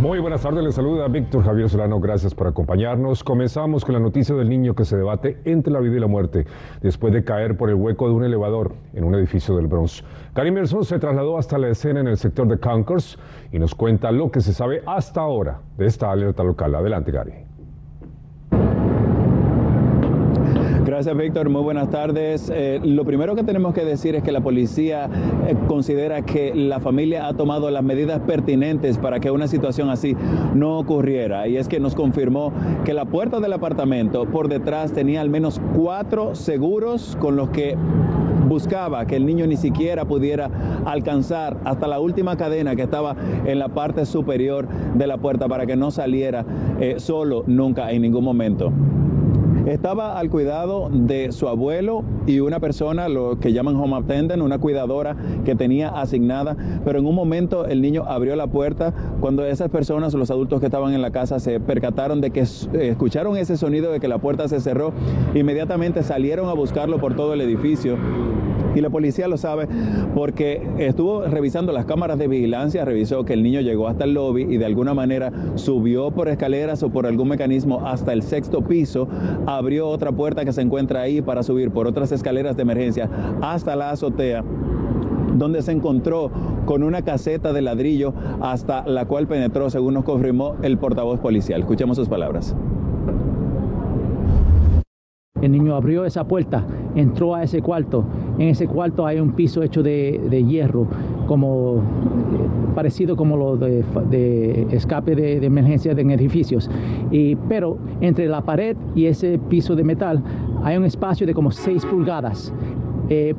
Muy buenas tardes, les saluda Víctor Javier Solano, gracias por acompañarnos. Comenzamos con la noticia del niño que se debate entre la vida y la muerte después de caer por el hueco de un elevador en un edificio del Bronx. Gary Merson se trasladó hasta la escena en el sector de Concourse y nos cuenta lo que se sabe hasta ahora de esta alerta local. Adelante, Gary. Gracias, Víctor. Muy buenas tardes. Eh, lo primero que tenemos que decir es que la policía eh, considera que la familia ha tomado las medidas pertinentes para que una situación así no ocurriera. Y es que nos confirmó que la puerta del apartamento por detrás tenía al menos cuatro seguros con los que buscaba que el niño ni siquiera pudiera alcanzar hasta la última cadena que estaba en la parte superior de la puerta para que no saliera eh, solo nunca en ningún momento. Estaba al cuidado de su abuelo y una persona, lo que llaman home attendant, una cuidadora que tenía asignada, pero en un momento el niño abrió la puerta. Cuando esas personas, los adultos que estaban en la casa, se percataron de que escucharon ese sonido de que la puerta se cerró, inmediatamente salieron a buscarlo por todo el edificio y la policía lo sabe porque estuvo revisando las cámaras de vigilancia, revisó que el niño llegó hasta el lobby y de alguna manera subió por escaleras o por algún mecanismo hasta el sexto piso, abrió otra puerta que se encuentra ahí para subir por otras escaleras de emergencia hasta la azotea donde se encontró con una caseta de ladrillo hasta la cual penetró, según nos confirmó el portavoz policial. Escuchemos sus palabras. El niño abrió esa puerta, entró a ese cuarto. En ese cuarto hay un piso hecho de, hierro, como eh, parecido como lo de, escape de, emergencia de edificios. Y, pero entre la pared y ese piso de metal hay un espacio de como 6 pulgadas. Eh,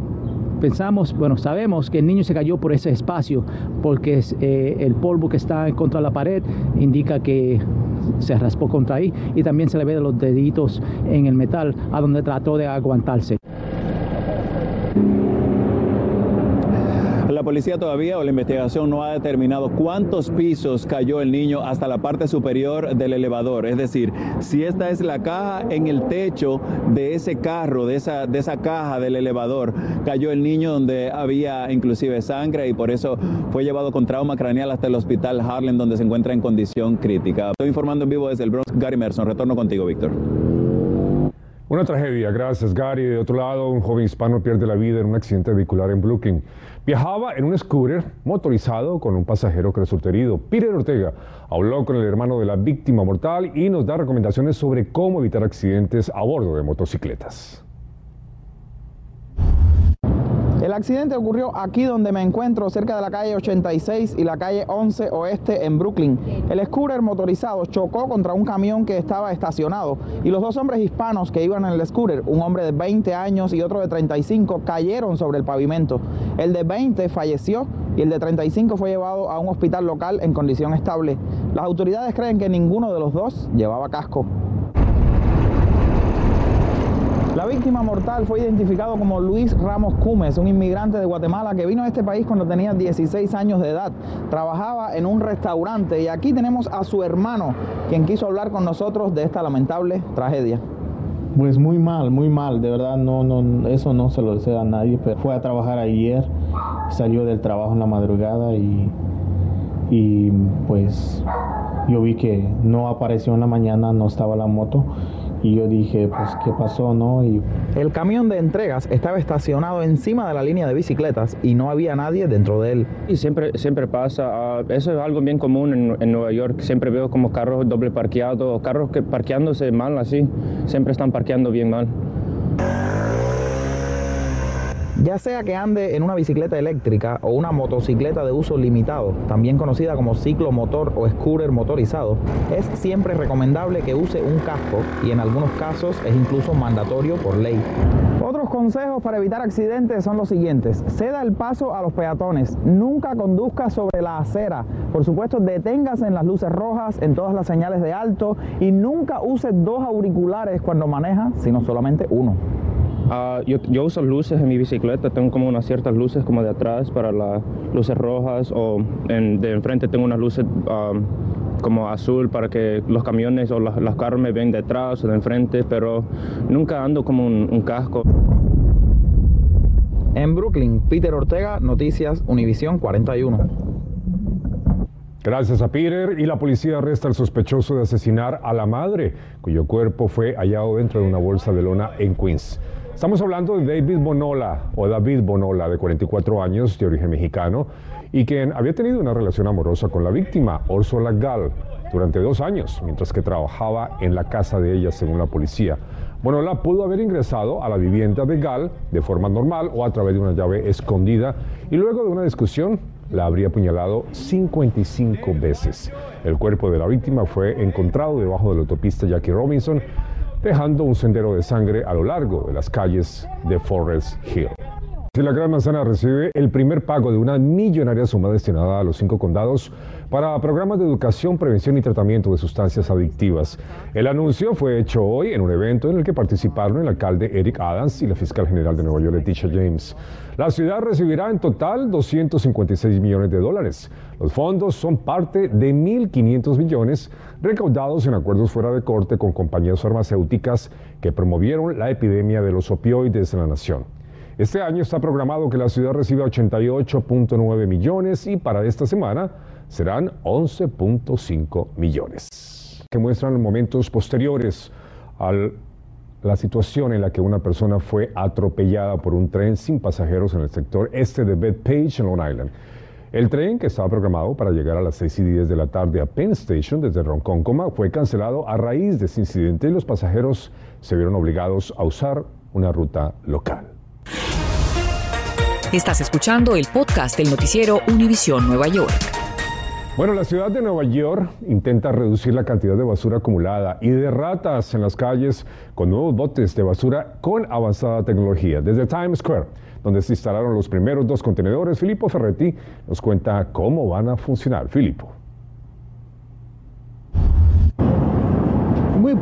pensamos, bueno, sabemos que el niño se cayó por ese espacio porque eh, el polvo que está contra la pared indica que se raspó contra ahí y también se le ve los deditos en el metal a donde trató de aguantarse. La policía todavía o la investigación no ha determinado cuántos pisos cayó el niño hasta la parte superior del elevador. Es decir, si esta es la caja en el techo de ese carro, de esa, de esa caja del elevador, cayó el niño donde había inclusive sangre y por eso fue llevado con trauma craneal hasta el hospital Harlem donde se encuentra en condición crítica. Estoy informando en vivo desde el Bronx. Gary Merson, retorno contigo, Víctor. Una tragedia, gracias Gary. De otro lado, un joven hispano pierde la vida en un accidente vehicular en Brooklyn. Viajaba en un scooter motorizado con un pasajero que resultó herido. Peter Ortega habló con el hermano de la víctima mortal y nos da recomendaciones sobre cómo evitar accidentes a bordo de motocicletas. El accidente ocurrió aquí donde me encuentro, cerca de la calle 86 y la calle 11 Oeste en Brooklyn. El scooter motorizado chocó contra un camión que estaba estacionado y los dos hombres hispanos que iban en el scooter, un hombre de 20 años y otro de 35, cayeron sobre el pavimento. El de 20 falleció y el de 35 fue llevado a un hospital local en condición estable. Las autoridades creen que ninguno de los dos llevaba casco. La víctima mortal fue identificado como Luis Ramos Cumes, un inmigrante de Guatemala que vino a este país cuando tenía 16 años de edad. Trabajaba en un restaurante y aquí tenemos a su hermano, quien quiso hablar con nosotros de esta lamentable tragedia. Pues muy mal, muy mal, de verdad no, no, eso no se lo desea a nadie, pero fue a trabajar ayer, salió del trabajo en la madrugada y, y pues yo vi que no apareció en la mañana, no estaba la moto y yo dije, pues, ¿qué pasó, no? Y... El camión de entregas estaba estacionado encima de la línea de bicicletas y no había nadie dentro de él. Y siempre, siempre pasa, ah, eso es algo bien común en, en, Nueva York. Siempre veo como carros doble parqueados, carros que parqueándose mal así, siempre están parqueando bien mal. Ya sea que ande en una bicicleta eléctrica o una motocicleta de uso limitado, también conocida como ciclomotor o scooter motorizado, es siempre recomendable que use un casco y en algunos casos es incluso mandatorio por ley. Otros consejos para evitar accidentes son los siguientes. Ceda el paso a los peatones. Nunca conduzca sobre la acera. Por supuesto, deténgase en las luces rojas, en todas las señales de alto y nunca use dos auriculares cuando maneja, sino solamente uno. Ah, yo, yo, uso luces en mi bicicleta, tengo como unas ciertas luces como de atrás para las luces rojas o de enfrente tengo unas luces como azul para que los camiones o los, los carros me ven detrás o de enfrente, pero nunca ando como un, un casco. En Brooklyn, Peter Ortega, Noticias Univisión 41. Gracias a Peter y la policía arresta al sospechoso de asesinar a la madre, cuyo cuerpo fue hallado dentro de una bolsa de lona en Queens. Estamos hablando de David Bonola o David Bonola, de 44 años, de origen mexicano, y quien había tenido una relación amorosa con la víctima, Ursula Gall, durante dos años, mientras que trabajaba en la casa de ella, según la policía. Bonola pudo haber ingresado a la vivienda de Gall de forma normal o a través de una llave escondida y luego de una discusión la habría apuñalado 55 veces. El cuerpo de la víctima fue encontrado debajo de la autopista Jackie Robinson, dejando un sendero de sangre a lo largo de las calles de Forest Hill. Si la Gran Manzana recibe el primer pago de una millonaria suma destinada a los cinco condados para programas de educación, prevención y tratamiento de sustancias adictivas. El anuncio fue hecho hoy en un evento en el que participaron el alcalde Eric Adams y la fiscal general de Nueva York, Leticia James. La ciudad recibirá en total 256 millones de dólares. Los fondos son parte de 1.500 millones recaudados en acuerdos fuera de corte con compañías farmacéuticas que promovieron la epidemia de los opioides en la nación. Este año está programado que la ciudad reciba 88.9 millones y para esta semana serán 11.5 millones. Que muestran momentos posteriores a la situación en la que una persona fue atropellada por un tren sin pasajeros en el sector este de Bethpage en Long Island. El tren, que estaba programado para llegar a las 6 y 10 de la tarde a Penn Station desde Ronkonkoma, fue cancelado a raíz de ese incidente y los pasajeros se vieron obligados a usar una ruta local. Estás escuchando el podcast del noticiero Univisión Nueva York. Bueno, la ciudad de Nueva York intenta reducir la cantidad de basura acumulada y de ratas en las calles con nuevos botes de basura con avanzada tecnología. Desde Times Square, donde se instalaron los primeros dos contenedores, Filippo Ferretti nos cuenta cómo van a funcionar. Filippo. Muy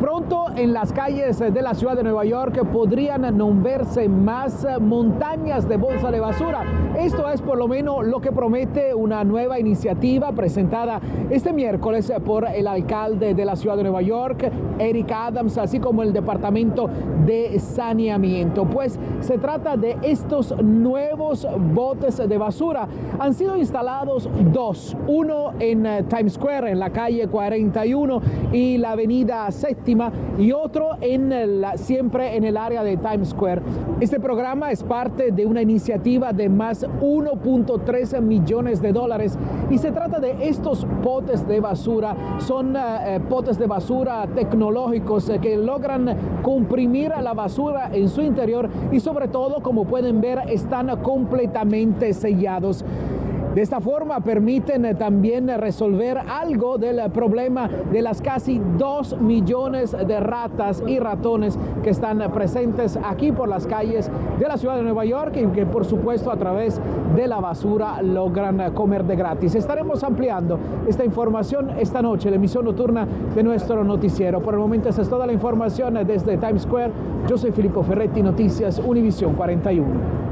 en las calles de la ciudad de Nueva York podrían nombrarse más montañas de bolsa de basura. Esto es por lo menos lo que promete una nueva iniciativa presentada este miércoles por el alcalde de la ciudad de Nueva York, Eric Adams, así como el Departamento de Saneamiento. Pues se trata de estos nuevos botes de basura. Han sido instalados dos, uno en Times Square, en la calle 41 y la avenida séptima y otro en siempre en el área de Times Square. Este programa es parte de una iniciativa de más 1.13 millones de dólares y se trata de estos potes de basura. Son uh, potes de basura tecnológicos uh, que logran comprimir la basura en su interior y sobre todo, como pueden ver, están completamente sellados. De esta forma permiten también resolver algo del problema de las casi 2 millones de ratas y ratones que están presentes aquí por las calles de la ciudad de Nueva York y que por supuesto a través de la basura logran comer de gratis. Estaremos ampliando esta información esta noche, la emisión nocturna de nuestro noticiero. Por el momento esa es toda la información desde Times Square. Yo soy Filippo Ferretti, Noticias Univisión 41.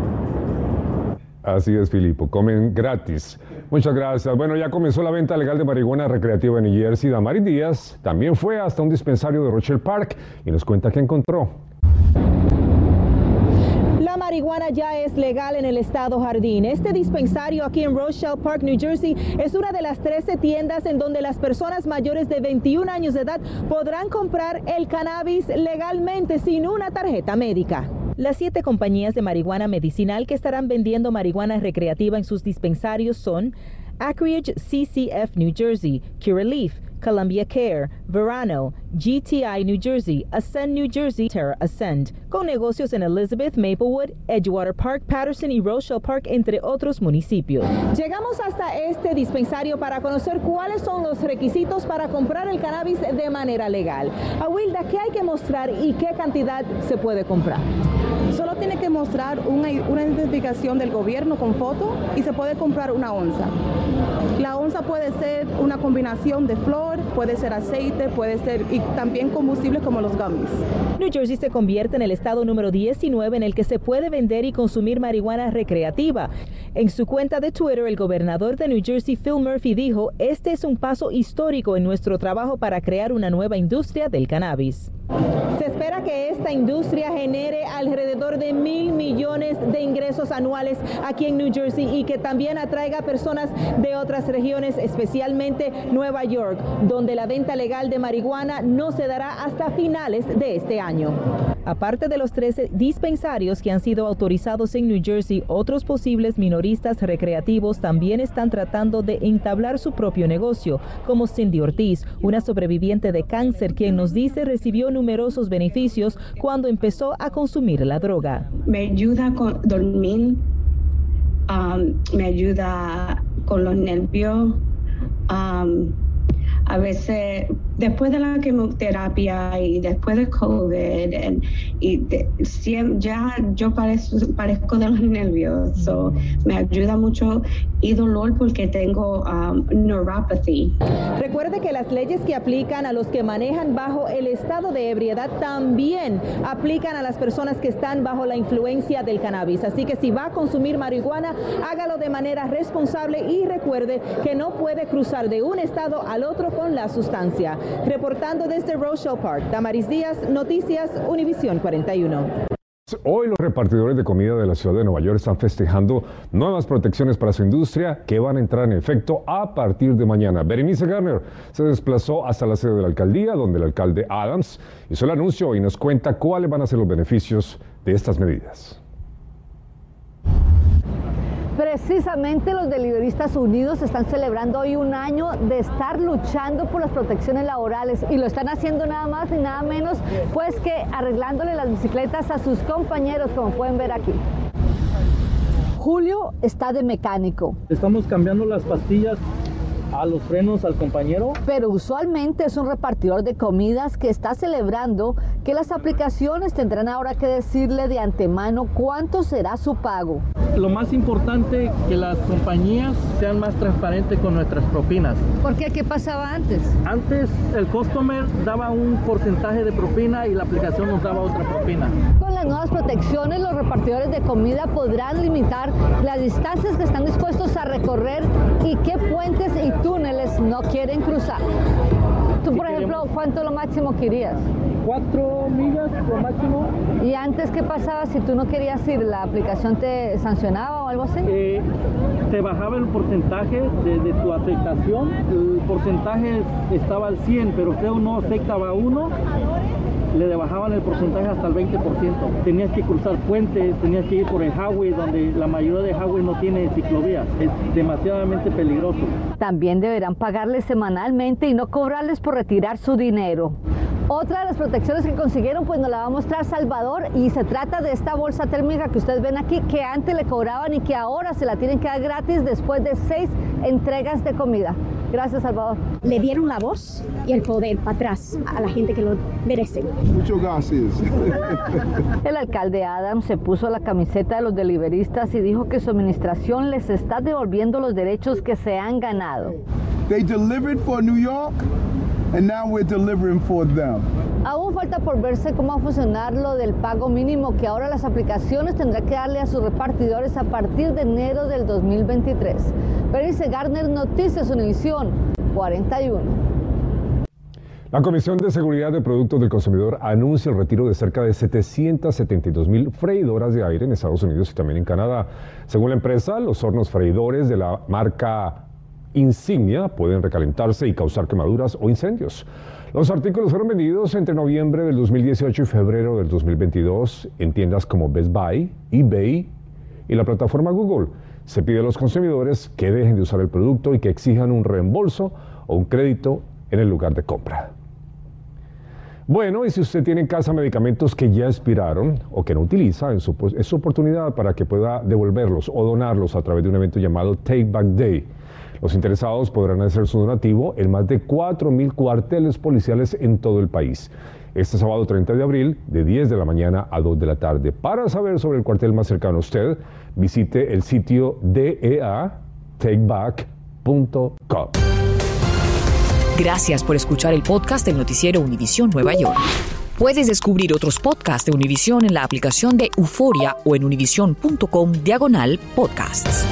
Así es, Filipo, comen gratis. Muchas gracias. Bueno, ya comenzó la venta legal de marihuana recreativa en New Jersey. Damaris Díaz también fue hasta un dispensario de Rochelle Park y nos cuenta qué encontró. La marihuana ya es legal en el estado Jardín. Este dispensario aquí en Rochelle Park, New Jersey, es una de las 13 tiendas en donde las personas mayores de 21 años de edad podrán comprar el cannabis legalmente sin una tarjeta médica. Las siete compañías de marihuana medicinal que estarán vendiendo marihuana recreativa en sus dispensarios son Acreage CCF New Jersey, Curaleaf, Columbia Care, Verano, GTI New Jersey, Ascend New Jersey, Terra Ascend, con negocios en Elizabeth, Maplewood, Edgewater Park, Patterson y Rochelle Park, entre otros municipios. Llegamos hasta este dispensario para conocer cuáles son los requisitos para comprar el cannabis de manera legal. Awilda, ¿qué hay que mostrar y qué cantidad se puede comprar? Solo tiene que mostrar una, identificación del gobierno con foto y se puede comprar una onza. La onza puede ser una combinación de flor, puede ser aceite, puede ser y también combustibles como los gummies. New Jersey se convierte en el estado número 19 en el que se puede vender y consumir marihuana recreativa. En su cuenta de Twitter, el gobernador de New Jersey, Phil Murphy, dijo, este es un paso histórico en nuestro trabajo para crear una nueva industria del cannabis. Se espera que esta industria genere alrededor de mil millones de ingresos anuales aquí en New Jersey y que también atraiga personas de otras regiones, especialmente Nueva York, donde la venta legal de marihuana no se dará hasta finales de este año. Aparte de los 13 dispensarios que han sido autorizados en New Jersey, otros posibles minoristas recreativos también están tratando de entablar su propio negocio, como Cindy Ortiz, una sobreviviente de cáncer quien nos dice recibió numerosos beneficios cuando empezó a consumir la droga. Me ayuda con dormir, um, me ayuda con los nervios. Um, a veces después de la quimioterapia y después de COVID y ya yo parezco, parezco de los nervios, so, me ayuda mucho y dolor porque tengo um, neuropathy. Recuerde que las leyes que aplican a los que manejan bajo el estado de ebriedad también aplican a las personas que están bajo la influencia del cannabis. Así que si va a consumir marihuana, hágalo de manera responsable y recuerde que no puede cruzar de un estado al otro con la sustancia. Reportando desde Rochelle Park, Damaris Díaz, Noticias Univisión 41. Hoy los repartidores de comida de la ciudad de Nueva York están festejando nuevas protecciones para su industria que van a entrar en efecto a partir de mañana. Berenice Garner se desplazó hasta la sede de la alcaldía, donde el alcalde Adams hizo el anuncio y nos cuenta cuáles van a ser los beneficios de estas medidas. Precisamente los deliberistas unidos están celebrando hoy un año de estar luchando por las protecciones laborales y lo están haciendo nada más ni nada menos pues que arreglándole las bicicletas a sus compañeros como pueden ver aquí. Julio está de mecánico. Estamos cambiando las pastillas a los frenos al compañero. Pero usualmente es un repartidor de comidas que está celebrando que las aplicaciones tendrán ahora que decirle de antemano cuánto será su pago. Lo más importante que las compañías sean más transparentes con nuestras propinas. ¿Por qué? ¿Qué pasaba antes? Antes el customer daba un porcentaje de propina y la aplicación nos daba otra propina. Con las nuevas protecciones, los repartidores de comida podrán limitar las distancias que están dispuestos a recorrer y qué puentes y túneles no quieren cruzar. Tú, por ejemplo, ¿cuánto es lo máximo querías? Cuatro millas lo máximo. ¿Y antes qué pasaba si tú no querías ir? ¿La aplicación te sancionaba o algo así? Eh, te bajaba el porcentaje de, tu aceptación. El porcentaje estaba al 100, pero usted no aceptaba uno le bajaban el porcentaje hasta el 20%. Tenías que cruzar puentes, tenías que ir por el highway, donde la mayoría de highway no tiene ciclovías. Es demasiadamente peligroso. También deberán pagarles semanalmente y no cobrarles por retirar su dinero. Otra de las protecciones que consiguieron, pues nos la va a mostrar Salvador y se trata de esta bolsa térmica que ustedes ven aquí, que antes le cobraban y que ahora se la tienen que dar gratis después de seis entregas de comida. Gracias, Salvador. Le dieron la voz y el poder para atrás a la gente que lo merece. Muchas gracias. El alcalde Adams se puso la camiseta de los deliberistas y dijo que su administración les está devolviendo los derechos que se han ganado. They delivered for New York and now we're delivering for them. Aún falta por verse cómo va a funcionar lo del pago mínimo que ahora las aplicaciones tendrán que darle a sus repartidores a partir de enero del 2023. Berenice Gardner, Noticias Univisión 41. La Comisión de Seguridad de Productos del Consumidor anuncia el retiro de cerca de 772 mil freidoras de aire en Estados Unidos y también en Canadá. Según la empresa, los hornos freidores de la marca Insignia pueden recalentarse y causar quemaduras o incendios. Los artículos fueron vendidos entre noviembre del 2018 y febrero del 2022 en tiendas como Best Buy, eBay y la plataforma Google. Se pide a los consumidores que dejen de usar el producto y que exijan un reembolso o un crédito en el lugar de compra. Bueno, y si usted tiene en casa medicamentos que ya expiraron o que no utiliza, es su oportunidad para que pueda devolverlos o donarlos a través de un evento llamado Take Back Day. Los interesados podrán hacer su donativo en más de 4.000 cuarteles policiales en todo el país. Este sábado 30 de abril, de 10 de la mañana a 2 de la tarde. Para saber sobre el cuartel más cercano a usted, visite el sitio DEA Take Back univision.com. Gracias por escuchar el podcast del noticiero Univisión Nueva York. Puedes descubrir otros podcasts de Univisión en la aplicación de Euforia o en univision.com diagonal podcasts.